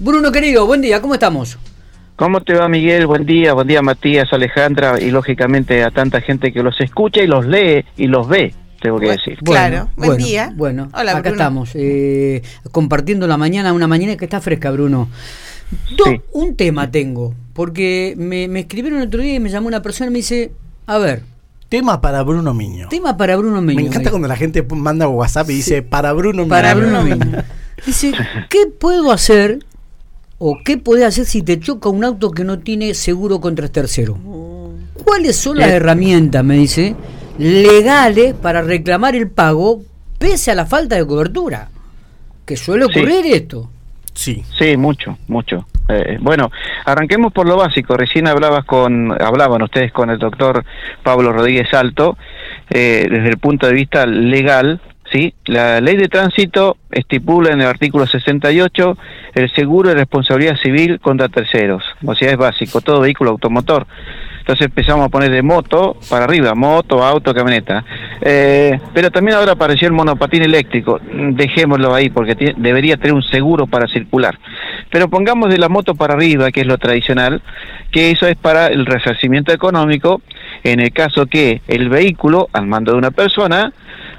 Bruno querido, buen día, ¿cómo estamos? ¿Cómo te va Miguel? Buen día, buen día Matías, Alejandra y lógicamente a tanta gente que los escucha y los lee y los ve, tengo que decir. claro, buen bueno, día. Bueno, Hola, acá Bruno. estamos, eh, compartiendo la mañana, una mañana que está fresca, Bruno. Do- Sí. Un tema tengo, porque me, me escribieron el otro día y me llamó una persona y me dice, a ver, Tema para Bruno Miño. tema para Bruno Meño. Me encanta cuando la gente manda WhatsApp y dice para Bruno Miño. Para Bruno Meño. Dice, ¿qué puedo hacer o qué podés hacer si te choca un auto que no tiene seguro contra tercero? ¿Cuáles son las Eh. herramientas, me dice, legales para reclamar el pago pese a la falta de cobertura? Que suele Sí. ocurrir esto. Sí. Sí, mucho, mucho. Eh, bueno, arranquemos por lo básico. Recién hablabas con, hablaban ustedes con el doctor Pablo Rodríguez Alto, eh, desde el punto de vista legal, ¿sí? La ley de tránsito estipula en el artículo 68 el seguro de responsabilidad civil contra terceros. O sea, es básico, todo vehículo automotor. Entonces empezamos a poner de moto para arriba, moto, auto, camioneta. Eh, pero también ahora apareció el monopatín eléctrico. Mm, Dejémoslo ahí porque debería tener un seguro para circular. Pero pongamos de la moto para arriba, que es lo tradicional, que eso es para el resarcimiento económico en el caso que el vehículo, al mando de una persona,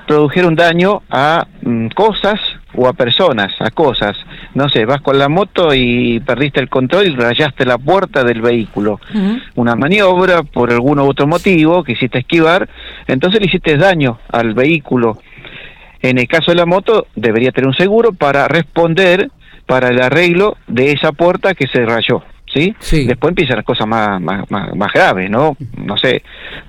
produjera un daño a mm, cosas o a personas, a cosas. No sé, vas con la moto y perdiste el control y rayaste la puerta del vehículo. Una maniobra por algún otro motivo, quisiste esquivar, entonces le hiciste daño al vehículo. En el caso de la moto, debería tener un seguro para responder para el arreglo de esa puerta que se rayó. ¿Sí? Sí. Después empiezan las cosas más, más, más, más graves, ¿no? No sé,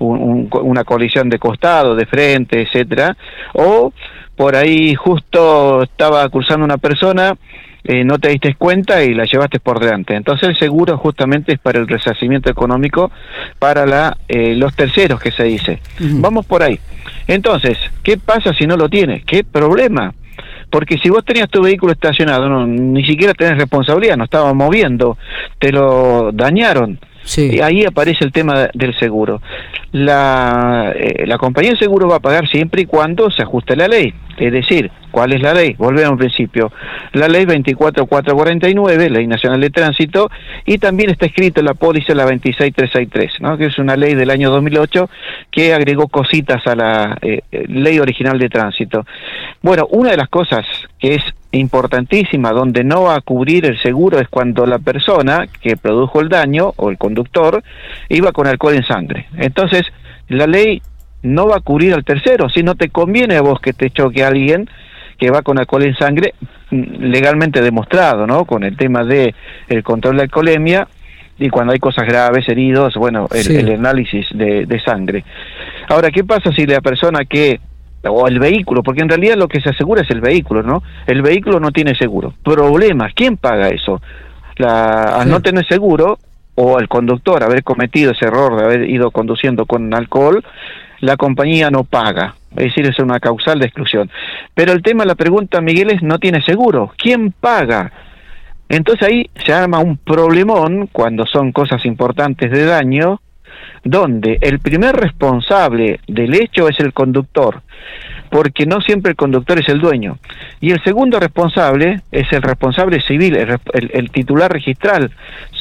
un- un- una colisión de costado, de frente, etcétera. O por ahí justo estaba cruzando una persona, eh, no te diste cuenta y la llevaste por delante. Entonces el seguro justamente es para el resarcimiento económico para la, eh, los terceros que se dice. Vamos por ahí. Entonces, ¿qué pasa si no lo tienes? ¿Qué problema? Porque si vos tenías tu vehículo estacionado, no, ni siquiera tenés responsabilidad, no estaba moviendo, te lo dañaron. Sí. Y ahí aparece el tema del seguro. La, eh, la compañía de seguro va a pagar siempre y cuando se ajuste la ley. Es decir, ¿cuál es la ley? Volvemos al principio. La ley 24449, Ley Nacional de Tránsito, y también está escrito en la póliza la 26363, ¿no? que es una ley del año 2008 que agregó cositas a la eh, eh, ley original de tránsito. Bueno, una de las cosas que es importantísima, donde no va a cubrir el seguro, es cuando la persona que produjo el daño, o el conductor, iba con alcohol en sangre. Entonces, la ley no va a cubrir al tercero, si no te conviene a vos que te choque alguien que va con alcohol en sangre mm, legalmente demostrado, ¿no? Con el tema de el control de alcoholemia y cuando hay cosas graves, heridos, bueno, el, Sí. el análisis de, de sangre. Ahora, ¿qué pasa si la persona que o el vehículo, porque en realidad lo que se asegura es el vehículo, ¿no? El vehículo no tiene seguro. Problemas, ¿quién paga eso? La, al Sí. no tener seguro o el conductor haber cometido ese error de haber ido conduciendo con alcohol, la compañía no paga. Es decir, es una causal de exclusión. Pero el tema, la pregunta, Miguel, es, no tiene seguro. ¿Quién paga? Entonces ahí se arma un problemón cuando son cosas importantes de daño, donde el primer responsable del hecho es el conductor, porque no siempre el conductor es el dueño. Y el segundo responsable es el responsable civil, el, el- el titular registral.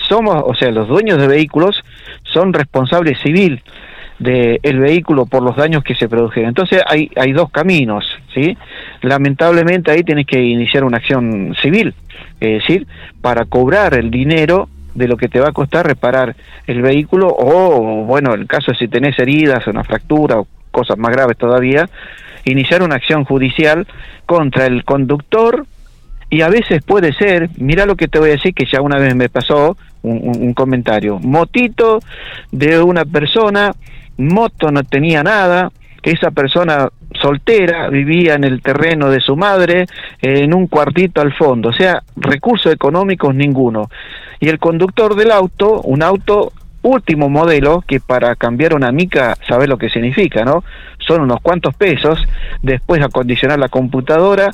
Somos, o sea, los dueños de vehículos son responsables civil del vehículo por los daños que se produjeron. Entonces hay, hay dos caminos, ¿sí? Lamentablemente ahí tienes que iniciar una acción civil, es decir, para cobrar el dinero de lo que te va a costar reparar el vehículo o, bueno, en el caso de si tenés heridas, una fractura o cosas más graves todavía, iniciar una acción judicial contra el conductor y a veces puede ser, mira lo que te voy a decir, que ya una vez me pasó un, un- comentario, motito de una persona, moto no tenía nada, esa persona soltera vivía en el terreno de su madre, en un cuartito al fondo, o sea, recursos económicos ninguno. Y el conductor del auto, un auto último modelo, que para cambiar una mica, sabe lo que significa, ¿no? Son unos cuantos pesos, después acondicionar la computadora,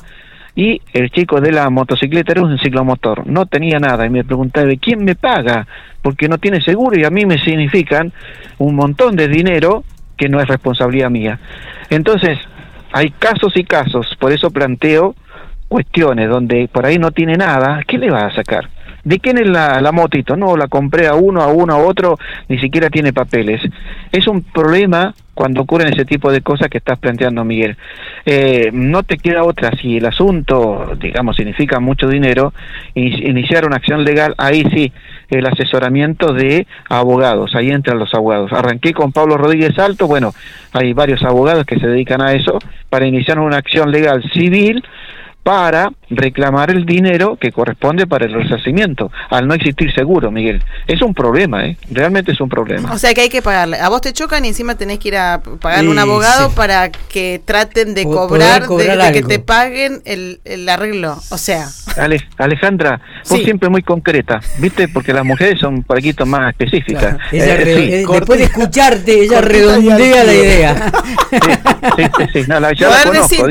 y el chico de la motocicleta era un ciclomotor, no tenía nada y me preguntaba, ¿quién me paga? Porque no tiene seguro y a mí me significan un montón de dinero que no es responsabilidad mía. Entonces, hay casos y casos, por eso planteo cuestiones donde por ahí no tiene nada, ¿qué le va a sacar? ¿De quién es la, la motito? No, la compré a uno, a uno, a otro, ni siquiera tiene papeles. Es un problema cuando ocurren ese tipo de cosas que estás planteando, Miguel. Eh, no te queda otra, si el asunto, digamos, significa mucho dinero, iniciar una acción legal, ahí sí, el asesoramiento de abogados, ahí entran los abogados. Arranqué con Pablo Rodríguez Alto, bueno, hay varios abogados que se dedican a eso, para iniciar una acción legal civil para reclamar el dinero que corresponde para el resarcimiento, al no existir seguro, Miguel. Es un problema, ¿eh? Realmente es un problema. O sea que hay que pagarle. A vos te chocan y encima tenés que ir a pagarle a un abogado para que traten de cobrar, de, que te paguen el, el, arreglo. O sea. Alejandra, vos siempre muy concreta, ¿viste? Porque las mujeres son un poquito más específicas. Ella eh, después de escucharte, ella redondea la idea. Sí, sí, sí. No, la, ya la conozco,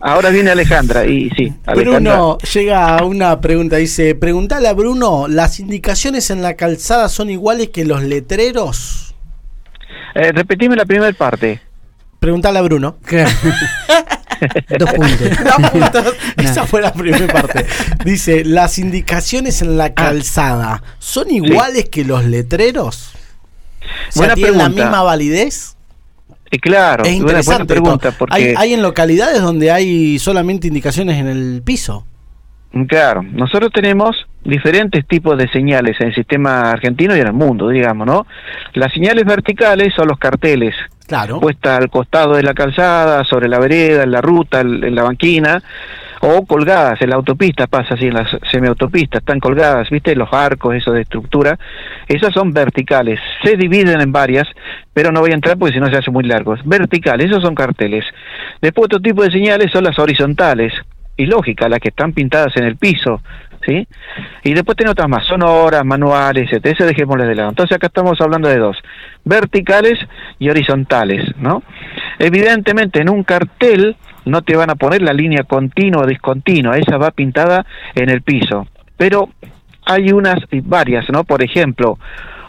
ahora viene Alejandra y sí. Bruno, llega una pregunta, dice, pregúntale a Bruno, ¿las indicaciones en la calzada son iguales que los letreros? Eh, repetime la primera parte. Preguntale a Bruno. Dos puntos. Dos puntos. Esa fue la primera parte. Dice, ¿las indicaciones en la ah. calzada son iguales que los letreros? O ¿tienen la misma validez? Eh, claro, es interesante pregunta. Porque... Hay, en localidades donde hay solamente indicaciones en el piso. Claro, nosotros tenemos diferentes tipos de señales en el sistema argentino y en el mundo, digamos, ¿no? Las señales verticales son los carteles, claro. puesta al costado de la calzada, sobre la vereda, en la ruta, en la banquina o colgadas en la autopista, pasa así en las semiautopistas, están colgadas, ¿viste? Los arcos, eso de estructura, esas son verticales, se dividen en varias, pero no voy a entrar porque si no se hace muy largo. Verticales, esos son carteles. Después otro tipo de señales son las horizontales, y lógica, las que están pintadas en el piso, ¿sí? Y después tiene otras más, sonoras, manuales, etc. Ese dejémosles de lado. Entonces acá estamos hablando de dos, verticales y horizontales, ¿no? Evidentemente en un cartel no te van a poner la línea continua o discontinua, esa va pintada en el piso. Pero hay unas varias, ¿no? Por ejemplo,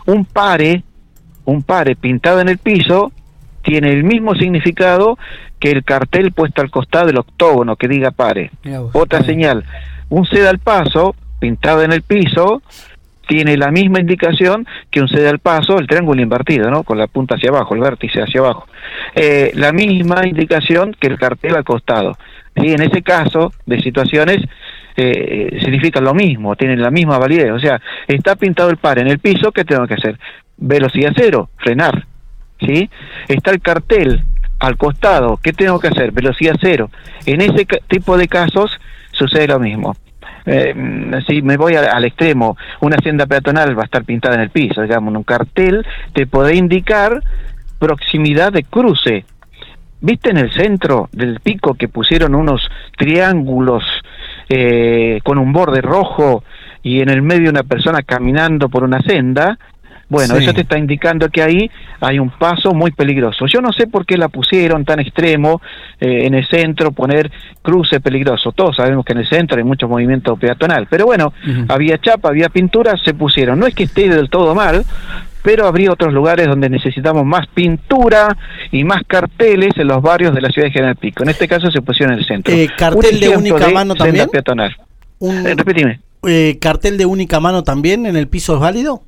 un pare, un pare pintado en el piso tiene el mismo significado que el cartel puesto al costado del octógono que diga pare. Otra señal, un ceda al paso pintado en el piso tiene la misma indicación que un cede al paso, el triángulo invertido, ¿no? Con la punta hacia abajo, el vértice hacia abajo. Eh, la misma indicación que el cartel al costado. Y en ese caso de situaciones eh, significa lo mismo, tienen la misma validez. O sea, está pintado el par en el piso, ¿qué tengo que hacer? Velocidad cero, frenar. ¿Sí? Está el cartel al costado, ¿qué tengo que hacer? Velocidad cero. En ese tipo de casos sucede lo mismo eh, si me voy al, extremo, una hacienda peatonal va a estar pintada en el piso, digamos, un cartel te puede indicar proximidad de cruce. ¿Viste en el centro del pico que pusieron unos triángulos eh, con un borde rojo y en el medio una persona caminando por una senda? Bueno, eso te está indicando que ahí hay un paso muy peligroso. Yo no sé por qué la pusieron tan extremo eh, en el centro, poner cruce peligroso. Todos sabemos que en el centro hay mucho movimiento peatonal, pero bueno, había chapa, había pintura, se pusieron. No es que esté del todo mal, pero habría otros lugares donde necesitamos más pintura y más carteles en los barrios de la ciudad de General Pico. En este caso se pusieron en el centro. Eh, ¿Cartel de única mano también? Peatonal. Eh, ¿Cartel de única mano también en el piso es válido?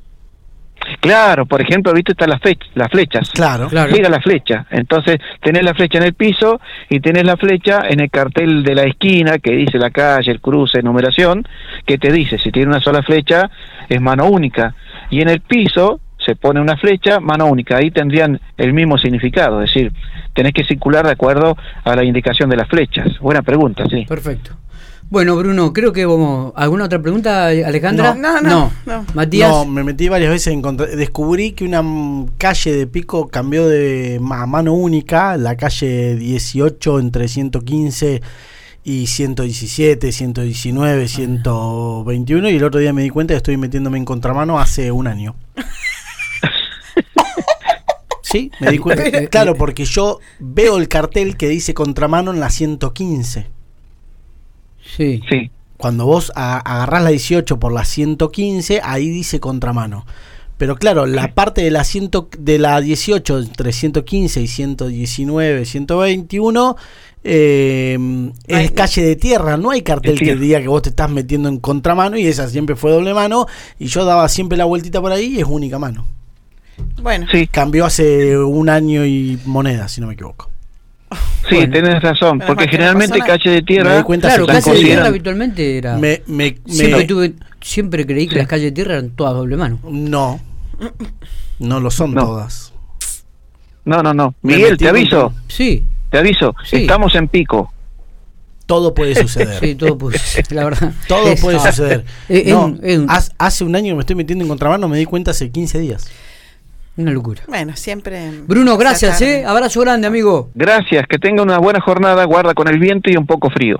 Claro, por ejemplo, viste están las, las flechas. Claro, claro. Llega la flecha. Entonces, tenés la flecha en el piso y tenés la flecha en el cartel de la esquina que dice la calle, el cruce, numeración, que te dice, si tiene una sola flecha, es mano única. Y en el piso se pone una flecha, mano única. Ahí tendrían el mismo significado, es decir, tenés que circular de acuerdo a la indicación de las flechas. Buena pregunta, sí. Perfecto. Bueno, Bruno, creo que vamos. ¿Alguna otra pregunta, Alejandra? No, no, no. Matías. No, me metí varias veces en Descubrí que una calle de Pico cambió de mano única, la calle 18 entre 115 y 117, 119, 121. Y el otro día me di cuenta que estoy metiéndome en contramano hace un año. Sí, me di cuenta. claro, porque yo veo el cartel que dice contramano en la 115. Sí. Sí. Cuando vos agarrás la 18 por la 115, ahí dice contramano. Pero claro, la parte de la, ciento, de la 18 entre 115 y 119, 121 eh, es calle de tierra, no hay cartel que diga que vos te estás metiendo en contramano y esa siempre fue doble mano y yo daba siempre la vueltita por ahí y es única mano. Bueno, sí. cambió hace un año y moneda, si no me equivoco. Sí, tienes tenés razón, porque generalmente calle de tierra. claro, calle de tierra habitualmente era. Me, siempre, siempre creí que las calles de tierra eran todas doble mano. No, no lo son todas. No, no, no. Miguel, te aviso. Sí. Te aviso, estamos en pico. Todo puede suceder. Sí, todo puede suceder, la verdad. Todo puede suceder. hace un año que me estoy metiendo en contramano, me di cuenta hace 15 días. Una locura. Bueno, siempre. Bruno, gracias, ¿eh? Abrazo grande, amigo. Gracias, que tenga una buena jornada, guarda con el viento y un poco frío.